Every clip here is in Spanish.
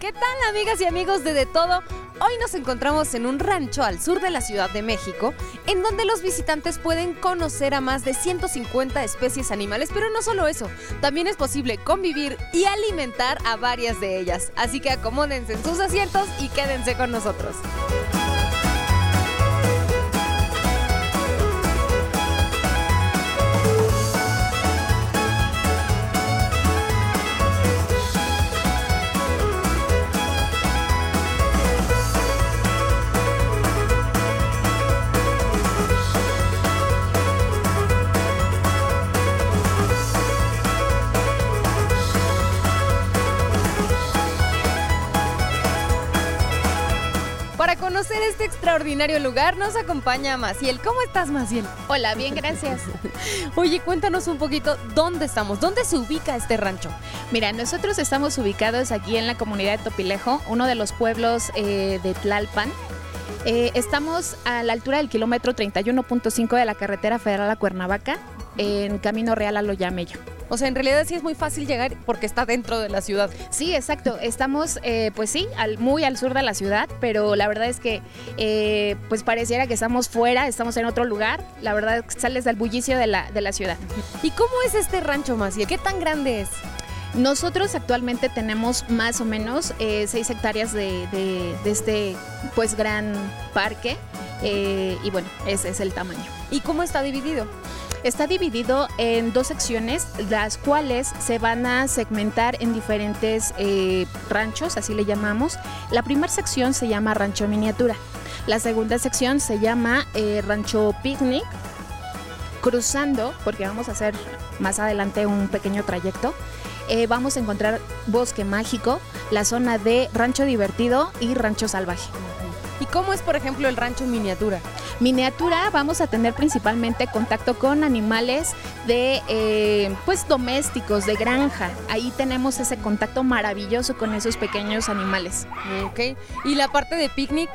¿Qué tal amigas y amigos de De Todo? Hoy nos encontramos en un rancho al sur de la Ciudad de México, en donde los visitantes pueden conocer a más de 150 especies animales, pero no solo eso, también es posible convivir y alimentar a varias de ellas. Así que acomódense en sus asientos y quédense con nosotros. Para conocer este extraordinario lugar nos acompaña Maciel. ¿Cómo estás, Maciel? Hola, bien, gracias. Oye, cuéntanos un poquito dónde estamos, dónde se ubica este rancho. Mira, nosotros estamos ubicados aquí en la comunidad de Topilejo, uno de los pueblos eh, de Tlalpan. Eh, estamos a la altura del kilómetro 31.5 de la carretera federal a Cuernavaca, en Camino Real a Loyamello. O sea, en realidad sí es muy fácil llegar porque está dentro de la ciudad. Sí, exacto. Estamos, eh, pues sí, al- muy al sur de la ciudad, pero la verdad es que, eh, pues pareciera que estamos fuera, estamos en otro lugar. La verdad, sales del bullicio de la, de la ciudad. ¿Y cómo es este rancho, Maciel? ¿Qué tan grande es? Nosotros actualmente tenemos más o menos 6 hectáreas de, de- de este, pues, gran parque. eh, y bueno, ese es el tamaño. ¿Y cómo está dividido? Está dividido en dos secciones, las cuales se van a segmentar en diferentes eh, ranchos, así le llamamos. La primera sección se llama rancho miniatura. La segunda sección se llama eh, rancho picnic. Cruzando, porque vamos a hacer más adelante un pequeño trayecto, eh, vamos a encontrar bosque mágico, la zona de rancho divertido y rancho salvaje. ¿Y cómo es, por ejemplo, el rancho miniatura? Miniatura vamos a tener principalmente contacto con animales de eh, pues domésticos, de granja. Ahí tenemos ese contacto maravilloso con esos pequeños animales. Ok. ¿Y la parte de picnic?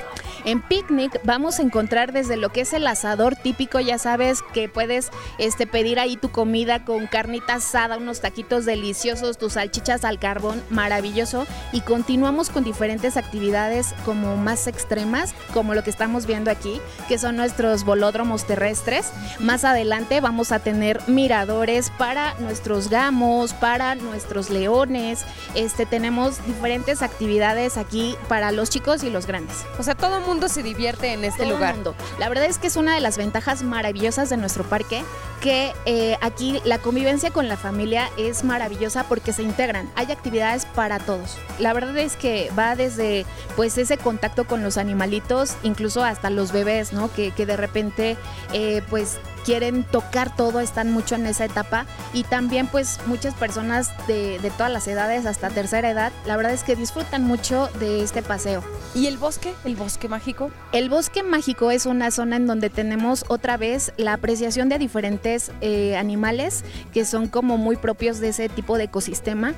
En picnic vamos a encontrar desde lo que es el asador típico, ya sabes que puedes este, pedir ahí tu comida con carnita asada, unos taquitos deliciosos, tus salchichas al carbón, maravilloso. Y continuamos con diferentes actividades como más extremas, como lo que estamos viendo aquí, que son nuestros bolódromos terrestres. Más adelante vamos a tener miradores para nuestros gamos, para nuestros leones. Este, tenemos diferentes actividades aquí para los chicos y los grandes. O sea, todo el mundo se divierte en este Todo lugar. mundo. La verdad es que es una de las ventajas maravillosas de nuestro parque, que eh, aquí la convivencia con la familia es maravillosa porque se integran. Hay actividades para todos. La verdad es que va desde pues ese contacto con los animalitos, incluso hasta los bebés, ¿no? Que, que de repente eh, pues quieren tocar todo, están mucho en esa etapa y también pues muchas personas de, de todas las edades hasta tercera edad, la verdad es que disfrutan mucho de este paseo. ¿Y el bosque? ¿El bosque mágico? El bosque mágico es una zona en donde tenemos otra vez la apreciación de diferentes eh, animales que son como muy propios de ese tipo de ecosistema.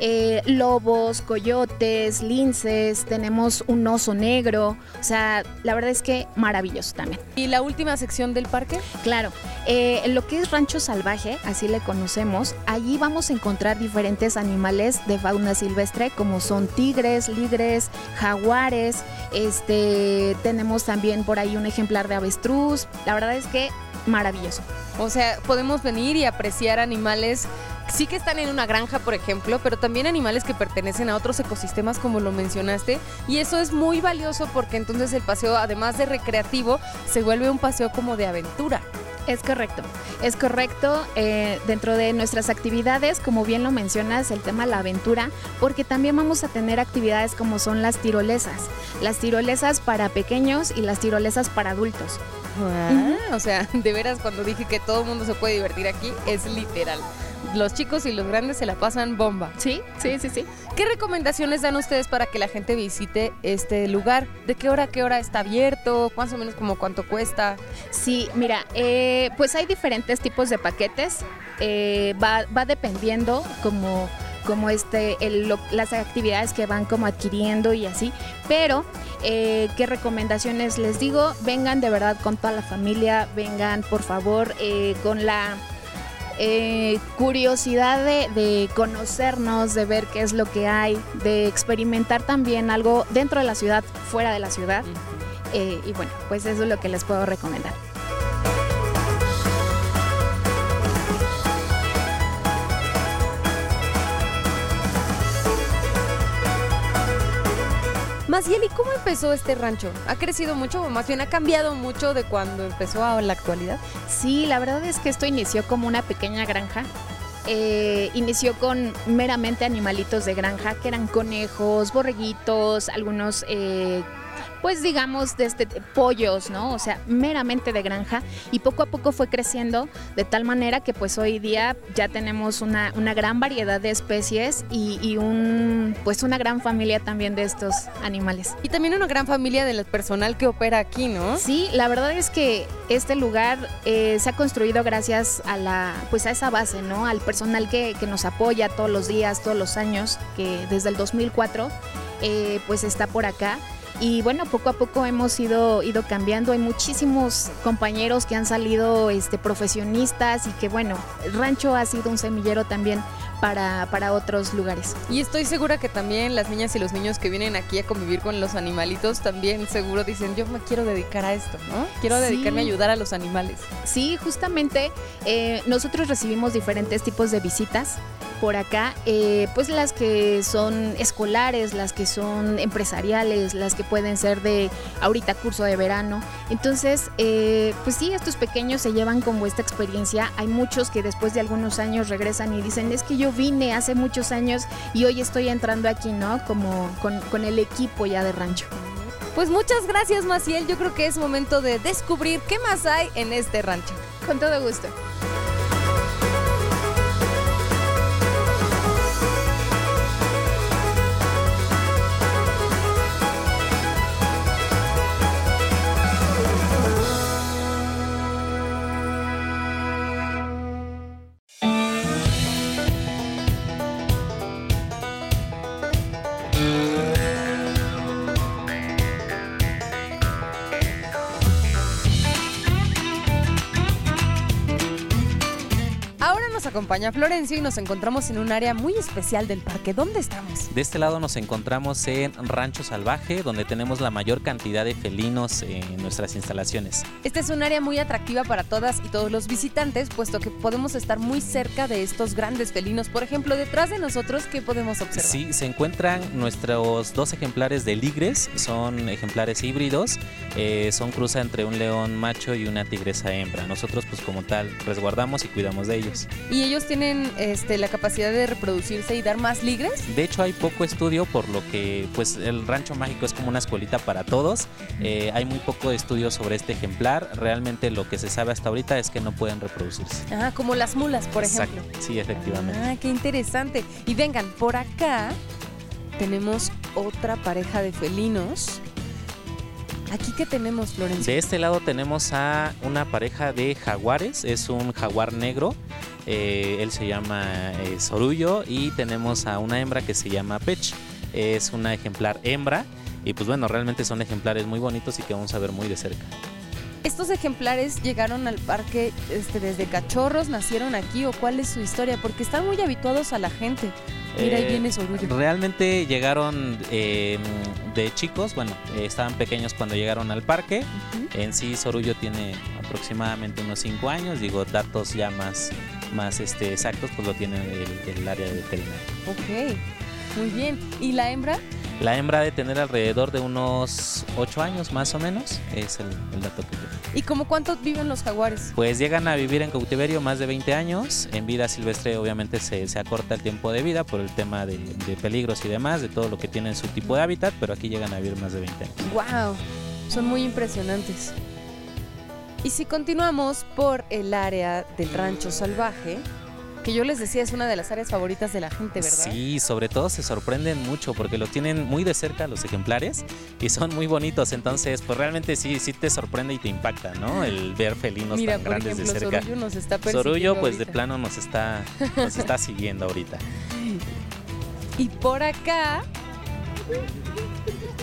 Eh, lobos, coyotes, linces, tenemos un oso negro, o sea, la verdad es que maravilloso también. ¿Y la última sección del parque? Claro, eh, en lo que es rancho salvaje, así le conocemos, allí vamos a encontrar diferentes animales de fauna silvestre como son tigres, ligres, jaguares, este, tenemos también por ahí un ejemplar de avestruz, la verdad es que maravilloso. O sea, podemos venir y apreciar animales, sí que están en una granja, por ejemplo, pero también animales que pertenecen a otros ecosistemas, como lo mencionaste. Y eso es muy valioso porque entonces el paseo, además de recreativo, se vuelve un paseo como de aventura. Es correcto, es correcto. eh, dentro de nuestras actividades, como bien lo mencionas, el tema la aventura, porque también vamos a tener actividades como son las tirolesas. Las tirolesas para pequeños y las tirolesas para adultos. Ah, O sea, de veras, cuando dije que todo el mundo se puede divertir aquí, es literal. Los chicos y los grandes se la pasan bomba. Sí, sí, sí, sí. ¿Qué recomendaciones dan ustedes para que la gente visite este lugar? ¿De qué hora a qué hora está abierto? Más o menos como cuánto cuesta. Sí, mira, eh, pues hay diferentes tipos de paquetes. eh, va, va dependiendo como, como este, el- lo- las actividades que van como adquiriendo y así. Pero, eh, ¿qué recomendaciones les digo? Vengan de verdad con toda la familia, vengan por favor eh, con la eh, curiosidad de, conocernos, de ver qué es lo que hay, de experimentar también algo dentro de la ciudad, fuera de la ciudad. Eh, y bueno, pues eso es lo que les puedo recomendar. Maciel, ¿y cómo empezó este rancho? ¿Ha crecido mucho o más bien ha cambiado mucho de cuando empezó a la actualidad? Sí, la verdad es que esto inició como una pequeña granja. Eh, inició con meramente animalitos de granja, que eran conejos, borreguitos, algunos eh, pues digamos, de este, pollos, ¿no? O sea, meramente de granja y poco a poco fue creciendo de tal manera que pues hoy día ya tenemos una, gran variedad de especies y, un, pues una gran familia también de estos animales. Y también una gran familia del personal que opera aquí, ¿no? Sí, la verdad es que este lugar eh, se ha construido gracias a la, pues a esa base, ¿no? Al personal que, que nos apoya todos los días, todos los años, que desde el 2004 eh, pues está por acá y bueno, poco a poco hemos ido, ido cambiando. Hay muchísimos compañeros que han salido este, profesionistas y que bueno, el rancho ha sido un semillero también para, para, otros lugares. Y estoy segura que también las niñas y los niños que vienen aquí a convivir con los animalitos también seguro dicen, yo me quiero dedicar a esto, ¿no? Quiero dedicarme a ayudar a los animales. Sí, justamente eh, nosotros recibimos diferentes tipos de visitas por acá, eh, pues las que son escolares, las que son empresariales, las que pueden ser de ahorita curso de verano. Entonces, eh, pues sí, estos pequeños se llevan como esta experiencia. Hay muchos que después de algunos años regresan y dicen, es que yo vine hace muchos años y hoy estoy entrando aquí, ¿no? Como con, con el equipo ya de rancho. Pues muchas gracias, Maciel. Yo creo que es momento de descubrir qué más hay en este rancho. Con todo gusto. Acompaña Florencio y nos encontramos en un área muy especial del parque. ¿Dónde estamos? De este lado nos encontramos en Rancho Salvaje, donde tenemos la mayor cantidad de felinos en nuestras instalaciones. Esta es un área muy atractiva para todas y todos los visitantes, puesto que podemos estar muy cerca de estos grandes felinos. Por ejemplo, detrás de nosotros, ¿qué podemos observar? Sí, se encuentran nuestros dos ejemplares de ligres, son ejemplares híbridos, eh, son cruza entre un león macho y una tigresa hembra. Nosotros, pues como tal, resguardamos y cuidamos de ellos. ¿Y ellos tienen este, la capacidad de reproducirse y dar más ligres? De hecho, hay poco estudio, por lo que pues el rancho mágico es como una escuelita para todos. Eh, hay muy poco estudio sobre este ejemplar. Realmente lo que se sabe hasta ahorita es que no pueden reproducirse. Ah, como las mulas, por ejemplo. Sí, efectivamente. Ah, qué interesante. Y vengan, por acá tenemos otra pareja de felinos ¿Aquí qué tenemos, Florencia? De este lado tenemos a una pareja de jaguares, es un jaguar negro, eh, él se llama eh, Sorullo y tenemos a una hembra que se llama Pech, es una ejemplar hembra y pues bueno, realmente son ejemplares muy bonitos y que vamos a ver muy de cerca. ¿Estos ejemplares llegaron al parque este, desde cachorros, nacieron aquí o cuál es su historia? Porque están muy habituados a la gente. Mira, eh. Realmente llegaron em, de chicos, bueno, eh, estaban pequeños cuando llegaron al parque. En sí, Sorullo tiene aproximadamente unos 5 años, digo, datos ya más, más este, exactos, pues lo tiene el, el área de veterinaria. Ok, muy bien. ¿Y la hembra? La hembra de tener alrededor de unos 8 años más o menos, es el, dato que tengo. ¿Y cómo cuántos viven los jaguares? Pues llegan a vivir en cautiverio más de 20 años. En vida silvestre obviamente se, acorta el tiempo de vida por el tema de, peligros y demás, de todo lo que tienen su tipo de hábitat, pero aquí llegan a vivir más de 20 años. ¡Wow! Son muy impresionantes. Y si continuamos por el área del rancho salvaje, que yo les decía es una de las áreas favoritas de la gente, ¿verdad? Sí, sobre todo se sorprenden mucho porque lo tienen muy de cerca los ejemplares y son muy bonitos, entonces pues realmente sí, sí te sorprende y te impacta, ¿no? El ver felinos tan grandes de cerca. Sorullo nos está Sorullo pues de plano nos está, nos está siguiendo ahorita. Y por acá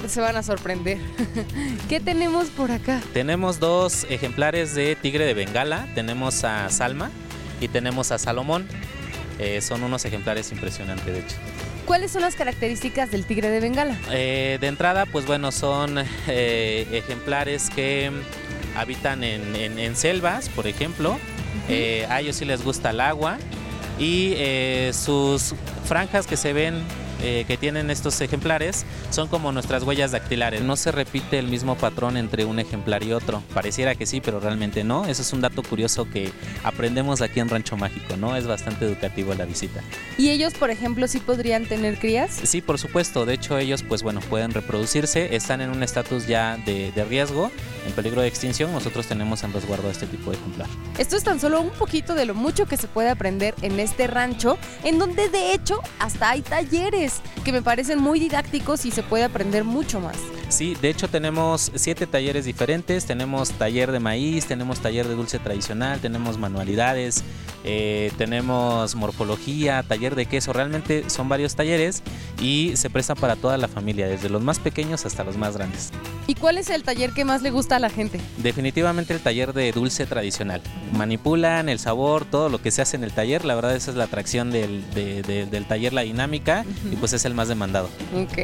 se van a sorprender. ¿Qué tenemos por acá? Tenemos dos ejemplares de tigre de Bengala. Tenemos a Salma, y tenemos a Salomón. Eh, son unos ejemplares impresionantes, de hecho. ¿Cuáles son las características del tigre de Bengala? Eh, de entrada, pues bueno, son eh, ejemplares que habitan en, en- en selvas, por ejemplo. A ellos sí les gusta el agua y sus franjas que se ven eh, que tienen estos ejemplares son como nuestras huellas dactilares. No se repite el mismo patrón entre un ejemplar y otro. Pareciera que sí, pero realmente no. Eso es un dato curioso que aprendemos aquí en Rancho Mágico, ¿no? Es bastante educativo la visita. ¿Y ellos, por ejemplo, sí podrían tener crías? Sí, por supuesto. De hecho, ellos, pues bueno, pueden reproducirse. Están en un estatus ya de, de riesgo, en peligro de extinción. Nosotros tenemos en resguardo este tipo de ejemplar. Esto es tan solo un poquito de lo mucho que se puede aprender en este rancho, en donde de hecho hasta hay talleres que me parecen muy didácticos y se puede aprender mucho más. Sí, de hecho tenemos siete talleres diferentes. Tenemos taller de maíz, tenemos taller de dulce tradicional, tenemos manualidades, eh, tenemos morfología, taller de queso. Realmente son varios talleres y se prestan para toda la familia, desde los más pequeños hasta los más grandes. ¿Y cuál es el taller que más le gusta a la gente? Definitivamente el taller de dulce tradicional. Manipulan el sabor, todo lo que se hace en el taller. La verdad esa es la atracción del, de- de- del taller, la dinámica, y pues es el más demandado. Ok,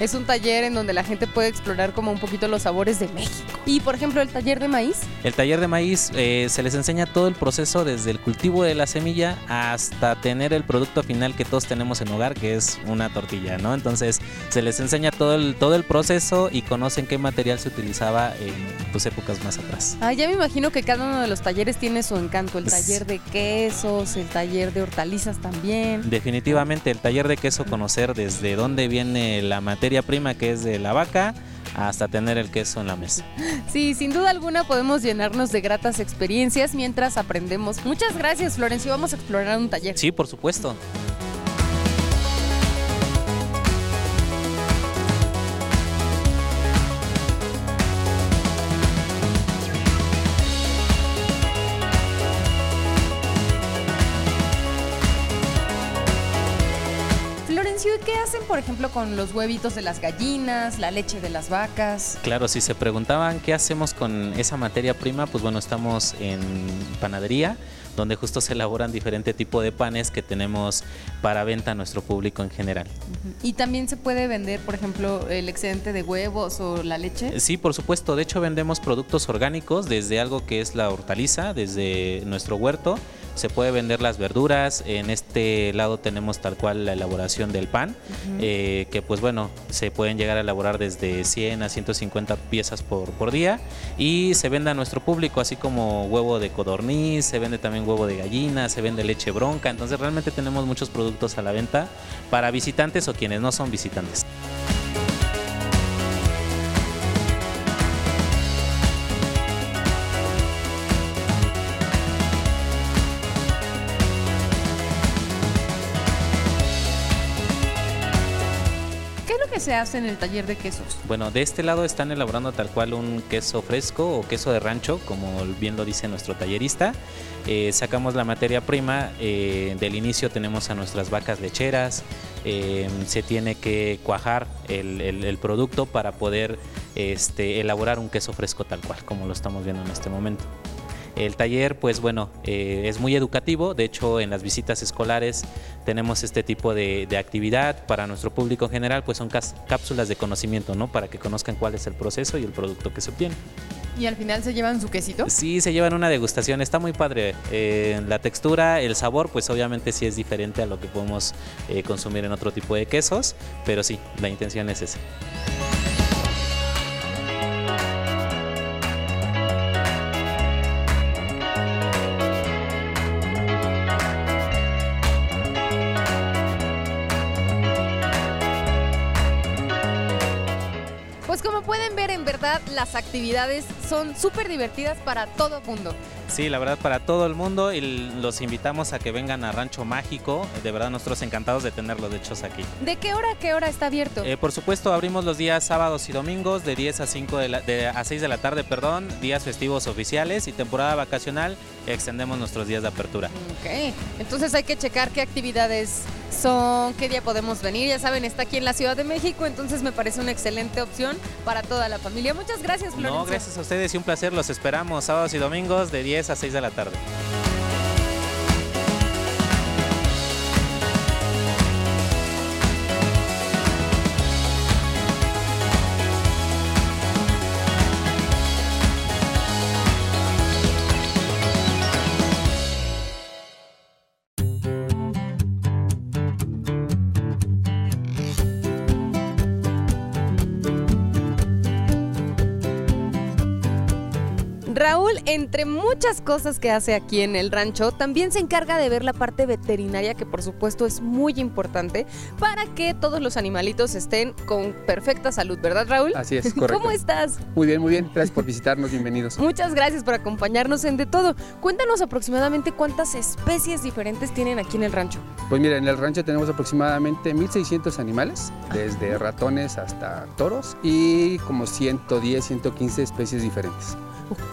es un taller en donde la gente puede explorar como un poquito los sabores de México. Y por ejemplo, el taller de maíz. El taller de maíz eh, se les enseña todo el proceso desde el cultivo de la semilla hasta tener el producto final que todos tenemos en hogar, que es una tortilla, ¿no? Entonces se les enseña todo el, todo el proceso y conocen qué material se utilizaba en pues, épocas más atrás. Ah, ya me imagino que cada uno de los talleres tiene su encanto. El Sí. taller de quesos, el taller de hortalizas también. Definitivamente el taller de queso conocer desde dónde viene la materia prima que es de la vaca hasta tener el queso en la mesa. Sí, sin duda alguna podemos llenarnos de gratas experiencias mientras aprendemos. Muchas gracias, Florencio. Vamos a explorar un taller. Sí, por supuesto. Qué hacen, por ejemplo, con los huevitos de las gallinas, la leche de las vacas? Claro, si se preguntaban qué hacemos con esa materia prima, pues bueno, estamos en panadería, donde justo se elaboran diferente tipo de panes que tenemos para venta a nuestro público en general. Y también se puede vender, por ejemplo, el excedente de huevos o la leche. Sí, por supuesto. De hecho, vendemos productos orgánicos desde algo que es la hortaliza, desde nuestro huerto. Se puede vender las verduras. En este lado tenemos tal cual la elaboración del pan, eh, que pues bueno, se pueden llegar a elaborar desde 100 a 150 piezas por, por día y se vende a nuestro público, así como huevo de codorniz, se vende también huevo de gallina, se vende leche bronca. Entonces realmente tenemos muchos productos a la venta para visitantes o quienes no son visitantes. Hace en el taller de quesos? Bueno, de este lado están elaborando tal cual un queso fresco o queso de rancho, como bien lo dice nuestro tallerista. Eh, sacamos la materia prima, eh, del inicio tenemos a nuestras vacas lecheras, eh, se tiene que cuajar el, el- el producto para poder este, elaborar un queso fresco tal cual, como lo estamos viendo en este momento. El taller, pues bueno, eh, es muy educativo. De hecho, en las visitas escolares tenemos este tipo de, de actividad para nuestro público en general, pues son cápsulas de conocimiento, ¿no? Para que conozcan cuál es el proceso y el producto que se obtiene. ¿Y al final se llevan su quesito? Sí, se llevan una degustación, está muy padre. Eh, la textura, el sabor, pues obviamente sí es diferente a lo que podemos eh, consumir en otro tipo de quesos, pero sí, la intención es esa. Como pueden ver, en verdad las actividades son súper divertidas para todo mundo. Sí, la verdad para todo el mundo y los invitamos a que vengan a Rancho Mágico. De verdad nosotros encantados de tenerlos de hechos aquí. ¿De qué hora a qué hora está abierto? Eh, por supuesto, abrimos los días sábados y domingos de 10 a 5 de la- de- a 6 de la tarde, perdón, días festivos oficiales y temporada vacacional extendemos nuestros días de apertura. Ok, entonces hay que checar qué actividades son, qué día podemos venir. Ya saben, está aquí en la Ciudad de México, entonces me parece una excelente opción para toda la familia. Muchas gracias, Florencia. No, gracias a ustedes y un placer. Los esperamos sábados y domingos de 10 a 6 de la tarde. Entre muchas cosas que hace aquí en el rancho, también se encarga de ver la parte veterinaria, que por supuesto es muy importante para que todos los animalitos estén con perfecta salud, ¿verdad, Raúl? Así es, correcto. ¿Cómo estás? Muy bien, muy bien. Gracias por visitarnos, bienvenidos. Muchas gracias por acompañarnos en De Todo. Cuéntanos aproximadamente cuántas especies diferentes tienen aquí en el rancho. Pues mira, en el rancho tenemos aproximadamente 1600 animales, desde ratones hasta toros y como 110, 115 especies diferentes.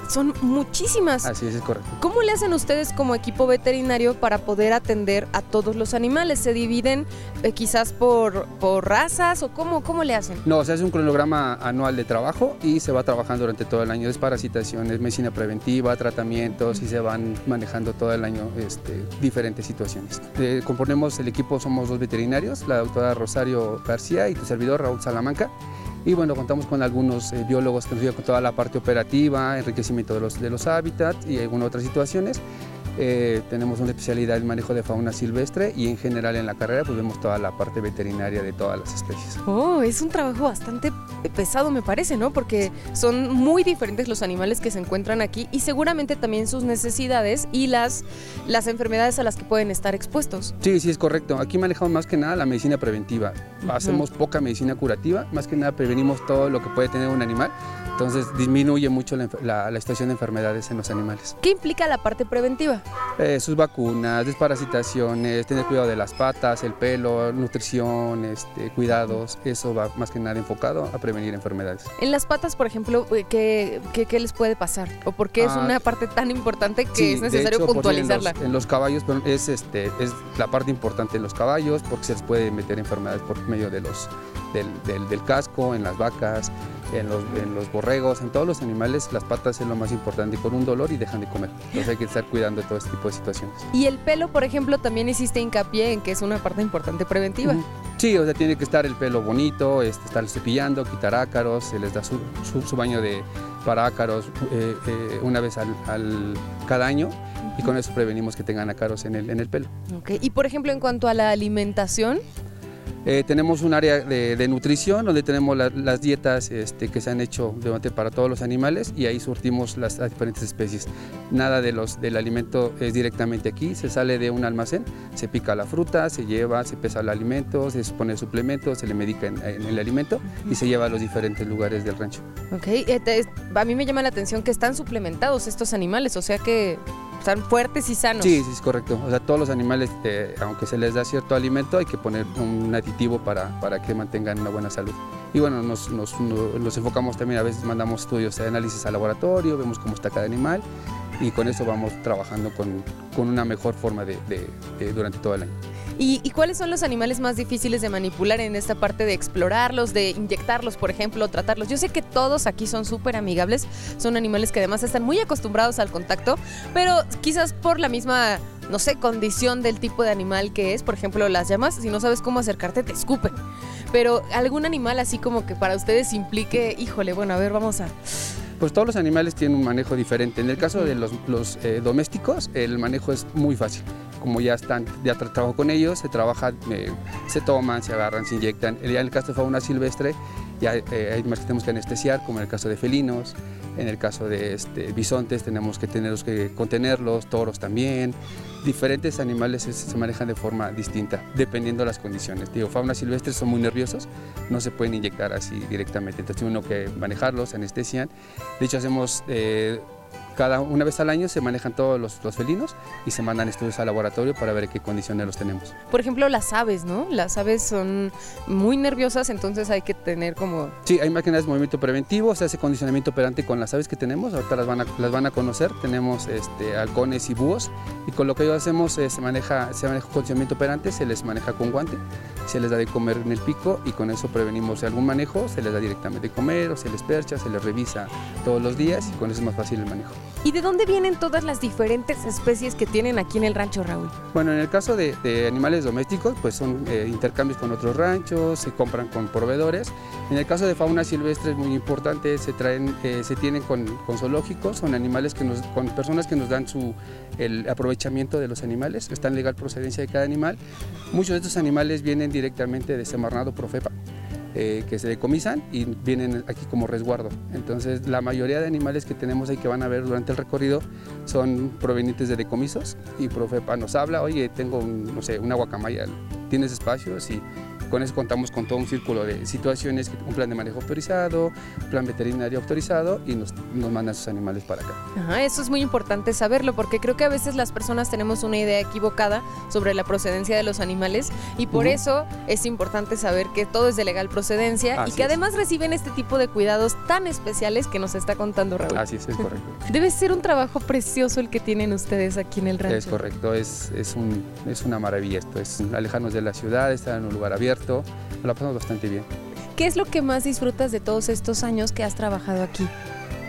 Son muchísimas. Así es, es correcto. ¿Cómo le hacen ustedes como equipo veterinario para poder atender a todos los animales? ¿Se dividen eh, quizás por, por razas o cómo, cómo le hacen? No, se hace un cronograma anual de trabajo y se va trabajando durante todo el año. Desparasitaciones, medicina preventiva, tratamientos y se van manejando todo el año este, diferentes situaciones. Eh, componemos el equipo, somos dos veterinarios, la doctora Rosario García y tu servidor Raúl Salamanca. Y bueno, contamos con algunos eh, biólogos que nos ayudan con toda la parte operativa, enriquecimiento de los, de los hábitats y algunas otras situaciones. Eh, tenemos una especialidad en manejo de fauna silvestre y en general en la carrera pues vemos toda la parte veterinaria de todas las especies. Oh, es un trabajo bastante pesado me parece, ¿no? Porque son muy diferentes los animales que se encuentran aquí y seguramente también sus necesidades y las, las enfermedades a las que pueden estar expuestos. Sí, sí, es correcto. Aquí manejamos más que nada la medicina preventiva. Hacemos poca medicina curativa, más que nada prevenimos todo lo que puede tener un animal entonces disminuye mucho la, situación de enfermedades en los animales. ¿Qué implica la parte preventiva? Eh, sus vacunas, desparasitaciones, tener cuidado de las patas, el pelo, nutrición, este, cuidados, eso va más que nada enfocado a prevenir enfermedades. En las patas, por ejemplo, eh, ¿qué, qué, les puede pasar? ¿O por qué es ah, una parte tan importante que es necesario puntualizarla? En los, caballos es, este, es la parte importante en los caballos porque se les puede meter enfermedades por medio de los, del, del casco, en las vacas, en los, en los borregos, en todos los animales, las patas es lo más importante, con un dolor y dejan de comer. Entonces hay que estar cuidando de todo este tipo de situaciones. Y el pelo, por ejemplo, también hiciste hincapié en que es una parte importante preventiva. Sí, o sea, tiene que estar el pelo bonito, este, estar cepillando, quitar ácaros, se les da su, su, baño de, para ácaros eh, eh, una vez al, al, cada año y con eso prevenimos que tengan ácaros en el, en el pelo. Okay. Y por ejemplo, en cuanto a la alimentación, eh, tenemos un área de, nutrición donde tenemos las dietas este, que se han hecho para todos los animales y ahí surtimos las, diferentes especies. Nada de los, del alimento es directamente aquí, se sale de un almacén, se pica la fruta, se lleva, se pesa el alimento, se pone suplementos, se le medica en, el alimento y se lleva a los diferentes lugares del rancho. Ok, eh, a mí me llama la atención que están suplementados estos animales, o sea que están fuertes y sanos. Sí, sí, es correcto. O sea, todos los animales, eh, aunque se les da cierto alimento, hay que poner un aditivo para, para que mantengan una buena salud. Y bueno, nos, nos, nos, enfocamos también, a veces mandamos estudios análisis al laboratorio, vemos cómo está cada animal y con eso vamos trabajando con, con una mejor forma de, durante todo el año. ¿Y, cuáles son los animales más difíciles de manipular en esta parte de explorarlos, de inyectarlos, por ejemplo, tratarlos? Yo sé que todos aquí son súper amigables, son animales que además están muy acostumbrados al contacto, pero quizás por la misma, no sé, condición del tipo de animal que es, por ejemplo, las llamas, si no sabes cómo acercarte, te escupen. Pero algún animal así como que para ustedes implique, híjole, bueno, a ver, vamos a pues todos los animales tienen un manejo diferente. En el caso de los, eh, domésticos, el manejo es muy fácil. Como ya están, ya trabajo con ellos, se trabaja, eh, se toman, se agarran, se inyectan. Ya en el caso de fauna silvestre, ya eh, hay más que tenemos que anestesiar, como en el caso de felinos, en el caso de este, bisontes tenemos que tenerlos que contenerlos, toros también. Diferentes animales se, manejan de forma distinta, dependiendo de las condiciones. Digo, fauna silvestre son muy nerviosos, no se pueden inyectar así directamente, entonces uno que manejarlos, anestesian. De hecho, hacemos eh, cada una vez al año se manejan todos los, felinos y se mandan estudios al laboratorio para ver qué condiciones los tenemos. Por ejemplo, las aves, ¿no? Las aves son muy nerviosas, entonces hay que tener como... Sí, hay máquinas de movimiento preventivo, se hace condicionamiento operante con las aves que tenemos, ahorita las van a, las van a conocer, tenemos este, halcones y búhos y con lo que yo hacemos se maneja se maneja condicionamiento operante, se les maneja con guante, se les da de comer en el pico y con eso prevenimos algún manejo, se les da directamente de comer o se les percha, se les revisa todos los días y con eso es más fácil el manejo. ¿Y de dónde vienen todas las diferentes especies que tienen aquí en el rancho Raúl? Bueno, en el caso de, animales domésticos, pues son eh, intercambios con otros ranchos, se compran con proveedores. En el caso de fauna silvestre es muy importante, se traen, eh, se tienen con, zoológicos, son animales que nos, con personas que nos dan su el aprovechamiento de los animales, está en legal procedencia de cada animal. Muchos de estos animales vienen directamente de Semarnado Profepa eh, que se decomisan y vienen aquí como resguardo. Entonces, la mayoría de animales que tenemos ahí que van a ver durante el recorrido son provenientes de decomisos y Profepa nos habla, oye, tengo, un, no sé, una guacamaya, ¿tienes espacio? Sí con eso contamos con todo un círculo de situaciones, un plan de manejo autorizado, plan veterinario autorizado y nos, nos mandan sus animales para acá. Ajá, eso es muy importante saberlo porque creo que a veces las personas tenemos una idea equivocada sobre la procedencia de los animales y por eso es importante saber que todo es de legal procedencia y que es. además reciben este tipo de cuidados tan especiales que nos está contando Raúl. Así es, es correcto. Debe ser un trabajo precioso el que tienen ustedes aquí en el rancho. Es correcto, es, es, un, es una maravilla esto, es alejarnos de la ciudad, estar en un lugar abierto, nos la pasamos bastante bien. ¿Qué es lo que más disfrutas de todos estos años que has trabajado aquí?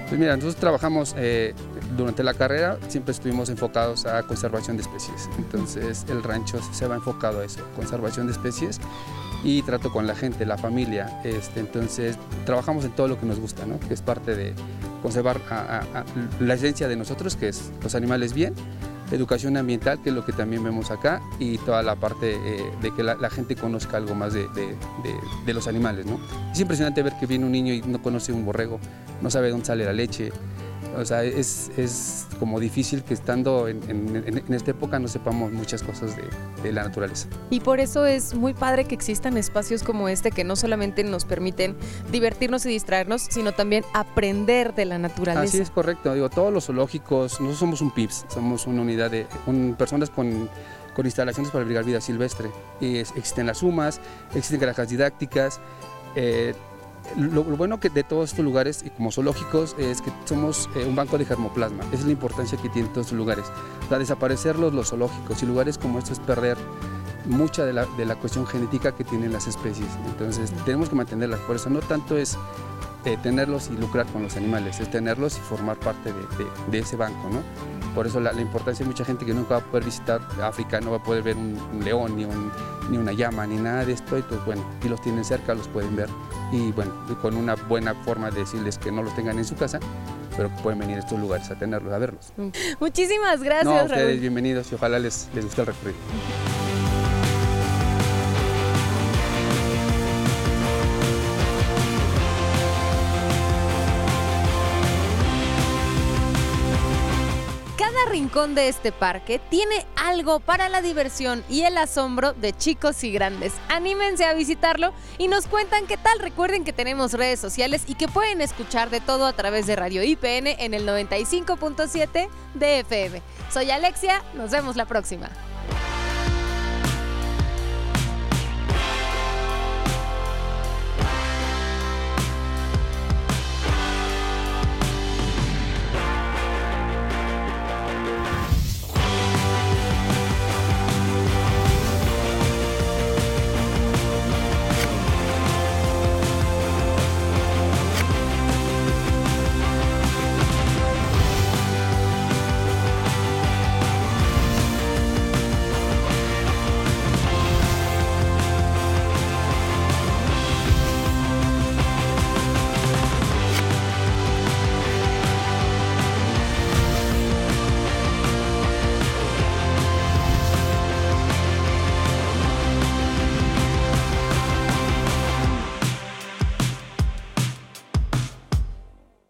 Pues mira, nosotros trabajamos eh, durante la carrera, siempre estuvimos enfocados a conservación de especies, entonces el rancho se va enfocado a eso, conservación de especies y trato con la gente, la familia, este, entonces trabajamos en todo lo que nos gusta, ¿no? que es parte de conservar a- a- a la esencia de nosotros, que es los animales bien, educación ambiental, que es lo que también vemos acá, y toda la parte eh, de que la, gente conozca algo más de- de los animales. ¿no? Es impresionante ver que viene un niño y no conoce un borrego, no sabe dónde sale la leche. O sea, es, es como difícil que estando en, en- en- esta época no sepamos muchas cosas de, de la naturaleza. Y por eso es muy padre que existan espacios como este que no solamente nos permiten divertirnos y distraernos, sino también aprender de la naturaleza. Así es correcto, digo, todos los zoológicos, nosotros somos un PIPS, somos una unidad de un- personas con, con instalaciones para abrigar vida silvestre. Y es- existen las sumas, existen granjas didácticas. eh, lo, bueno que de todos estos lugares, y como zoológicos, es que somos eh, un banco de germoplasma. Esa es la importancia que tienen todos estos lugares. O sea, desaparecer los, los zoológicos y lugares como estos es perder mucha de la, de la cuestión genética que tienen las especies. Entonces tenemos que mantenerlas. Por eso no tanto es eh, tenerlos y lucrar con los animales, es tenerlos y formar parte de, de- de ese banco, ¿no? Por eso la, la importancia de mucha gente que nunca va a poder visitar África, no va a poder ver un, un león, ni, un- ni una llama, ni nada de esto, y pues bueno, aquí los tienen cerca, los pueden ver, y bueno, y con una buena forma de decirles que no los tengan en su casa, pero pueden venir a estos lugares a tenerlos, a verlos. Muchísimas gracias, no, ustedes Raúl. bienvenidos y ojalá les, les guste el recorrido. Rincón de este parque tiene algo para la diversión y el asombro de chicos y grandes. Anímense a visitarlo y nos cuentan qué tal. Recuerden que tenemos redes sociales y que pueden escuchar de todo a través de Radio IPN en el 95.7 de FM. Soy Alexia, nos vemos la próxima.